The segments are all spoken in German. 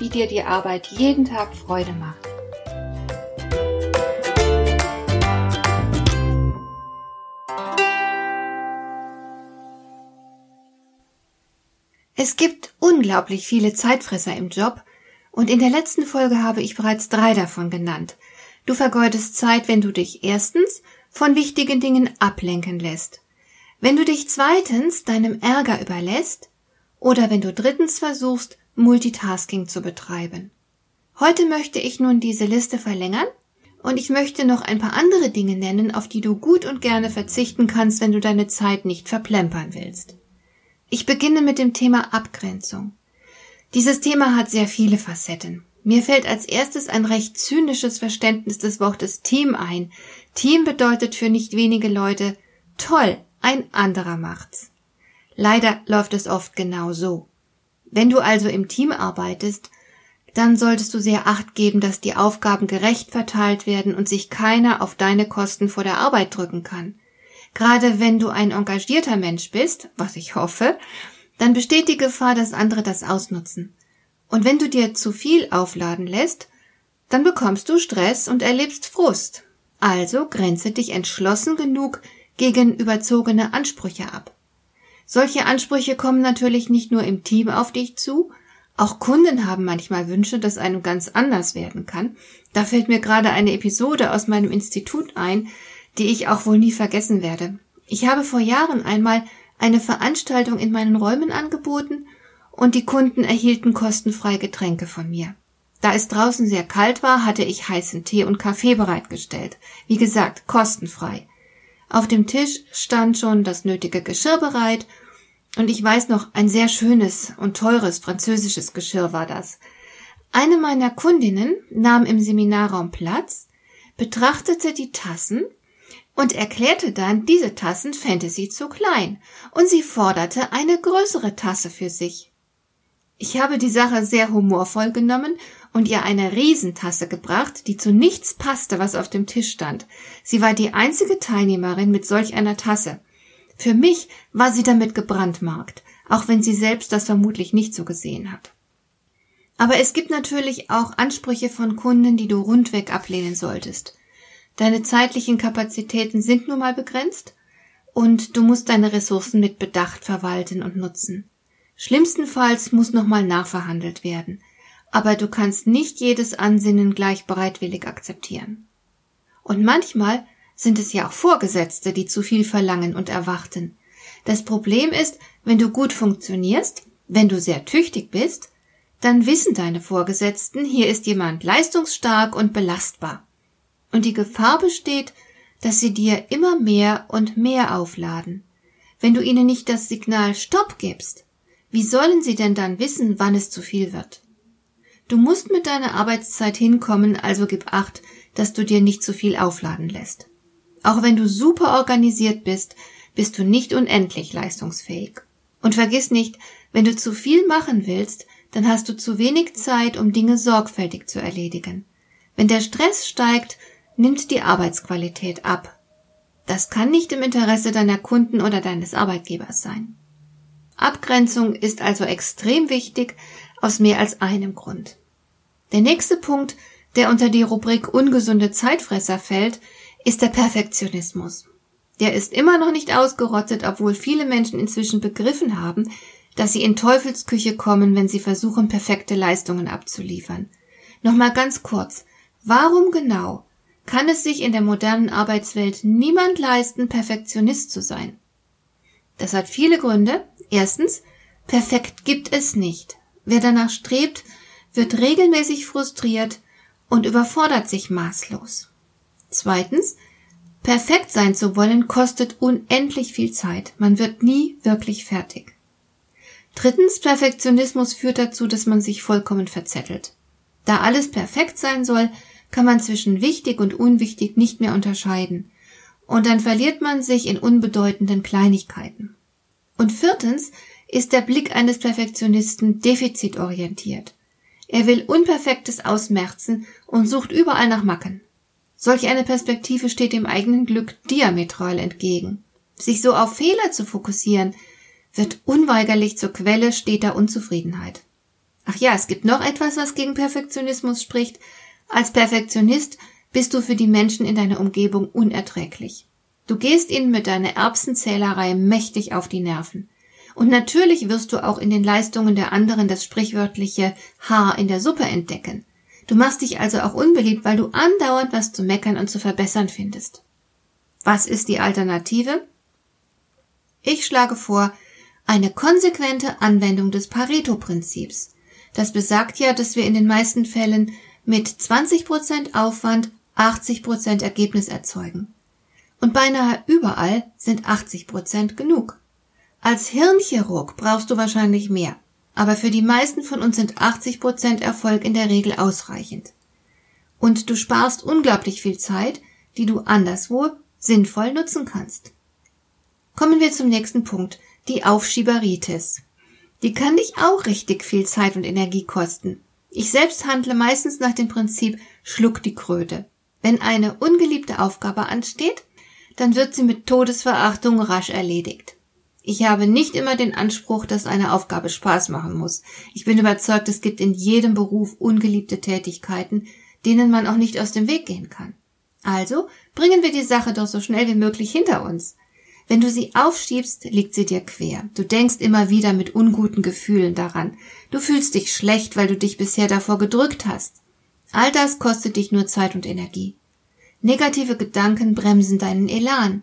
wie dir die Arbeit jeden Tag Freude macht. Es gibt unglaublich viele Zeitfresser im Job und in der letzten Folge habe ich bereits drei davon genannt. Du vergeudest Zeit, wenn du dich erstens von wichtigen Dingen ablenken lässt, wenn du dich zweitens deinem Ärger überlässt oder wenn du drittens versuchst, Multitasking zu betreiben. Heute möchte ich nun diese Liste verlängern und ich möchte noch ein paar andere Dinge nennen, auf die du gut und gerne verzichten kannst, wenn du deine Zeit nicht verplempern willst. Ich beginne mit dem Thema Abgrenzung. Dieses Thema hat sehr viele Facetten. Mir fällt als erstes ein recht zynisches Verständnis des Wortes Team ein. Team bedeutet für nicht wenige Leute toll, ein anderer macht's. Leider läuft es oft genau so. Wenn du also im Team arbeitest, dann solltest du sehr acht geben, dass die Aufgaben gerecht verteilt werden und sich keiner auf deine Kosten vor der Arbeit drücken kann. Gerade wenn du ein engagierter Mensch bist, was ich hoffe, dann besteht die Gefahr, dass andere das ausnutzen. Und wenn du dir zu viel aufladen lässt, dann bekommst du Stress und erlebst Frust. Also grenze dich entschlossen genug gegen überzogene Ansprüche ab. Solche Ansprüche kommen natürlich nicht nur im Team auf dich zu, auch Kunden haben manchmal Wünsche, dass einem ganz anders werden kann. Da fällt mir gerade eine Episode aus meinem Institut ein, die ich auch wohl nie vergessen werde. Ich habe vor Jahren einmal eine Veranstaltung in meinen Räumen angeboten und die Kunden erhielten kostenfrei Getränke von mir. Da es draußen sehr kalt war, hatte ich heißen Tee und Kaffee bereitgestellt. Wie gesagt, kostenfrei. Auf dem Tisch stand schon das nötige Geschirr bereit und ich weiß noch, ein sehr schönes und teures französisches Geschirr war das. Eine meiner Kundinnen nahm im Seminarraum Platz, betrachtete die Tassen und erklärte dann, diese Tassen fände sie zu klein und sie forderte eine größere Tasse für sich. Ich habe die Sache sehr humorvoll genommen und ihr eine Riesentasse gebracht, die zu nichts passte, was auf dem Tisch stand. Sie war die einzige Teilnehmerin mit solch einer Tasse. Für mich war sie damit gebrandmarkt, auch wenn sie selbst das vermutlich nicht so gesehen hat. Aber es gibt natürlich auch Ansprüche von Kunden, die du rundweg ablehnen solltest. Deine zeitlichen Kapazitäten sind nun mal begrenzt und du musst deine Ressourcen mit Bedacht verwalten und nutzen. Schlimmstenfalls muss nochmal nachverhandelt werden, aber du kannst nicht jedes Ansinnen gleich bereitwillig akzeptieren. Und manchmal sind es ja auch Vorgesetzte, die zu viel verlangen und erwarten. Das Problem ist, wenn du gut funktionierst, wenn du sehr tüchtig bist, dann wissen deine Vorgesetzten, hier ist jemand leistungsstark und belastbar. Und die Gefahr besteht, dass sie dir immer mehr und mehr aufladen. Wenn du ihnen nicht das Signal Stopp gibst, wie sollen sie denn dann wissen, wann es zu viel wird? Du musst mit deiner Arbeitszeit hinkommen, also gib acht, dass du dir nicht zu viel aufladen lässt. Auch wenn du super organisiert bist, bist du nicht unendlich leistungsfähig. Und vergiss nicht, wenn du zu viel machen willst, dann hast du zu wenig Zeit, um Dinge sorgfältig zu erledigen. Wenn der Stress steigt, nimmt die Arbeitsqualität ab. Das kann nicht im Interesse deiner Kunden oder deines Arbeitgebers sein. Abgrenzung ist also extrem wichtig aus mehr als einem Grund. Der nächste Punkt, der unter die Rubrik ungesunde Zeitfresser fällt, ist der Perfektionismus. Der ist immer noch nicht ausgerottet, obwohl viele Menschen inzwischen begriffen haben, dass sie in Teufelsküche kommen, wenn sie versuchen, perfekte Leistungen abzuliefern. Nochmal ganz kurz. Warum genau kann es sich in der modernen Arbeitswelt niemand leisten, Perfektionist zu sein? Das hat viele Gründe. Erstens, perfekt gibt es nicht. Wer danach strebt, wird regelmäßig frustriert und überfordert sich maßlos. Zweitens, perfekt sein zu wollen kostet unendlich viel Zeit. Man wird nie wirklich fertig. Drittens, Perfektionismus führt dazu, dass man sich vollkommen verzettelt. Da alles perfekt sein soll, kann man zwischen wichtig und unwichtig nicht mehr unterscheiden. Und dann verliert man sich in unbedeutenden Kleinigkeiten. Und viertens ist der Blick eines Perfektionisten defizitorientiert. Er will Unperfektes ausmerzen und sucht überall nach Macken. Solch eine Perspektive steht dem eigenen Glück diametral entgegen. Sich so auf Fehler zu fokussieren, wird unweigerlich zur Quelle steter Unzufriedenheit. Ach ja, es gibt noch etwas, was gegen Perfektionismus spricht. Als Perfektionist bist du für die Menschen in deiner Umgebung unerträglich. Du gehst ihnen mit deiner Erbsenzählerei mächtig auf die Nerven. Und natürlich wirst du auch in den Leistungen der anderen das sprichwörtliche Haar in der Suppe entdecken. Du machst dich also auch unbeliebt, weil du andauernd was zu meckern und zu verbessern findest. Was ist die Alternative? Ich schlage vor, eine konsequente Anwendung des Pareto-Prinzips. Das besagt ja, dass wir in den meisten Fällen mit 20% Aufwand 80% Ergebnis erzeugen. Und beinahe überall sind 80% genug. Als Hirnchirurg brauchst du wahrscheinlich mehr, aber für die meisten von uns sind 80% Erfolg in der Regel ausreichend. Und du sparst unglaublich viel Zeit, die du anderswo sinnvoll nutzen kannst. Kommen wir zum nächsten Punkt, die Aufschieberitis. Die kann dich auch richtig viel Zeit und Energie kosten. Ich selbst handle meistens nach dem Prinzip Schluck die Kröte. Wenn eine ungeliebte Aufgabe ansteht, dann wird sie mit Todesverachtung rasch erledigt. Ich habe nicht immer den Anspruch, dass eine Aufgabe Spaß machen muss. Ich bin überzeugt, es gibt in jedem Beruf ungeliebte Tätigkeiten, denen man auch nicht aus dem Weg gehen kann. Also bringen wir die Sache doch so schnell wie möglich hinter uns. Wenn du sie aufschiebst, liegt sie dir quer. Du denkst immer wieder mit unguten Gefühlen daran. Du fühlst dich schlecht, weil du dich bisher davor gedrückt hast. All das kostet dich nur Zeit und Energie. Negative Gedanken bremsen deinen Elan.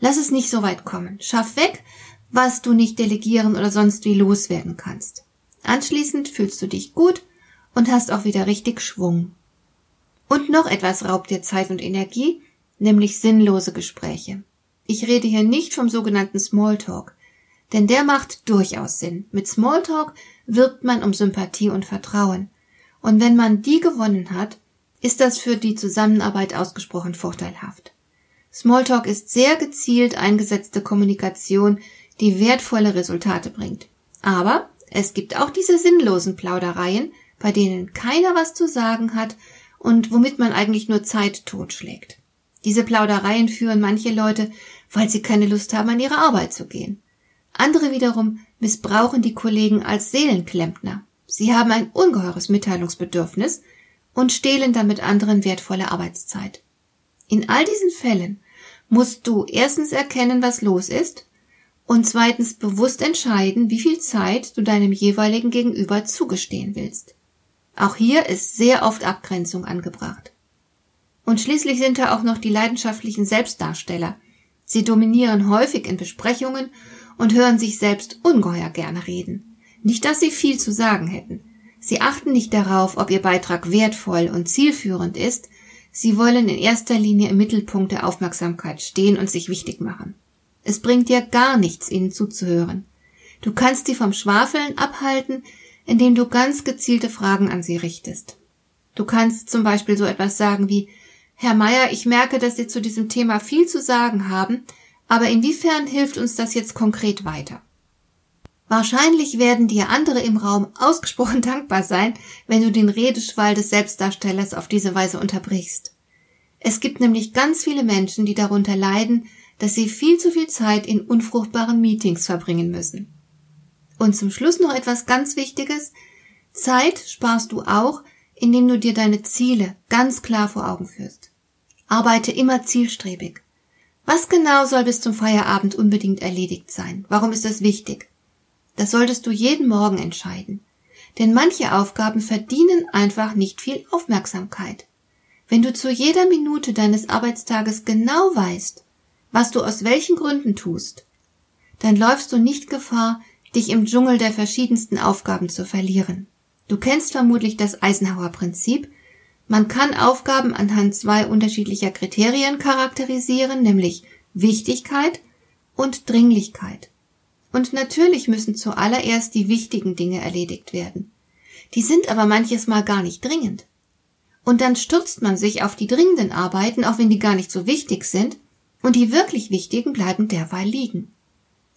Lass es nicht so weit kommen. Schaff weg, was du nicht delegieren oder sonst wie loswerden kannst. Anschließend fühlst du dich gut und hast auch wieder richtig Schwung. Und noch etwas raubt dir Zeit und Energie, nämlich sinnlose Gespräche. Ich rede hier nicht vom sogenannten Smalltalk, denn der macht durchaus Sinn. Mit Smalltalk wirbt man um Sympathie und Vertrauen. Und wenn man die gewonnen hat, ist das für die Zusammenarbeit ausgesprochen vorteilhaft. Smalltalk ist sehr gezielt eingesetzte Kommunikation, die wertvolle Resultate bringt. Aber es gibt auch diese sinnlosen Plaudereien, bei denen keiner was zu sagen hat und womit man eigentlich nur Zeit totschlägt. Diese Plaudereien führen manche Leute weil sie keine Lust haben, an ihre Arbeit zu gehen. Andere wiederum missbrauchen die Kollegen als Seelenklempner. Sie haben ein ungeheures Mitteilungsbedürfnis und stehlen damit anderen wertvolle Arbeitszeit. In all diesen Fällen musst du erstens erkennen, was los ist und zweitens bewusst entscheiden, wie viel Zeit du deinem jeweiligen Gegenüber zugestehen willst. Auch hier ist sehr oft Abgrenzung angebracht. Und schließlich sind da auch noch die leidenschaftlichen Selbstdarsteller, Sie dominieren häufig in Besprechungen und hören sich selbst ungeheuer gerne reden. Nicht, dass sie viel zu sagen hätten. Sie achten nicht darauf, ob ihr Beitrag wertvoll und zielführend ist. Sie wollen in erster Linie im Mittelpunkt der Aufmerksamkeit stehen und sich wichtig machen. Es bringt dir gar nichts, ihnen zuzuhören. Du kannst sie vom Schwafeln abhalten, indem du ganz gezielte Fragen an sie richtest. Du kannst zum Beispiel so etwas sagen wie Herr Meier, ich merke, dass Sie zu diesem Thema viel zu sagen haben, aber inwiefern hilft uns das jetzt konkret weiter? Wahrscheinlich werden dir andere im Raum ausgesprochen dankbar sein, wenn du den Redeschwall des Selbstdarstellers auf diese Weise unterbrichst. Es gibt nämlich ganz viele Menschen, die darunter leiden, dass sie viel zu viel Zeit in unfruchtbaren Meetings verbringen müssen. Und zum Schluss noch etwas ganz Wichtiges. Zeit sparst du auch, indem du dir deine Ziele ganz klar vor Augen führst. Arbeite immer zielstrebig. Was genau soll bis zum Feierabend unbedingt erledigt sein? Warum ist das wichtig? Das solltest du jeden Morgen entscheiden. Denn manche Aufgaben verdienen einfach nicht viel Aufmerksamkeit. Wenn du zu jeder Minute deines Arbeitstages genau weißt, was du aus welchen Gründen tust, dann läufst du nicht Gefahr, dich im Dschungel der verschiedensten Aufgaben zu verlieren. Du kennst vermutlich das Eisenhower Prinzip, man kann Aufgaben anhand zwei unterschiedlicher Kriterien charakterisieren, nämlich Wichtigkeit und Dringlichkeit. Und natürlich müssen zuallererst die wichtigen Dinge erledigt werden. Die sind aber manches Mal gar nicht dringend. Und dann stürzt man sich auf die dringenden Arbeiten, auch wenn die gar nicht so wichtig sind, und die wirklich wichtigen bleiben derweil liegen.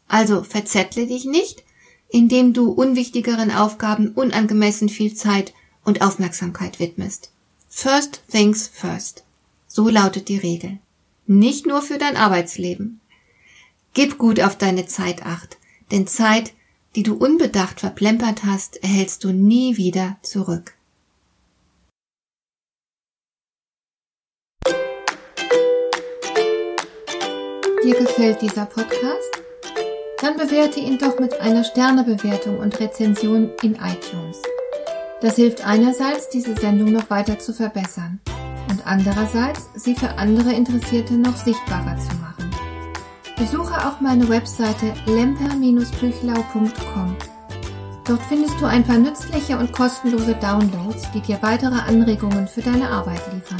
Also verzettle dich nicht, indem du unwichtigeren Aufgaben unangemessen viel Zeit und Aufmerksamkeit widmest. First things first. So lautet die Regel. Nicht nur für dein Arbeitsleben. Gib gut auf deine Zeit acht, denn Zeit, die du unbedacht verplempert hast, erhältst du nie wieder zurück. Dir gefällt dieser Podcast? Dann bewerte ihn doch mit einer Sternebewertung und Rezension in iTunes. Das hilft einerseits, diese Sendung noch weiter zu verbessern und andererseits, sie für andere Interessierte noch sichtbarer zu machen. Besuche auch meine Webseite lemper-büchlau.com. Dort findest du ein paar nützliche und kostenlose Downloads, die dir weitere Anregungen für deine Arbeit liefern.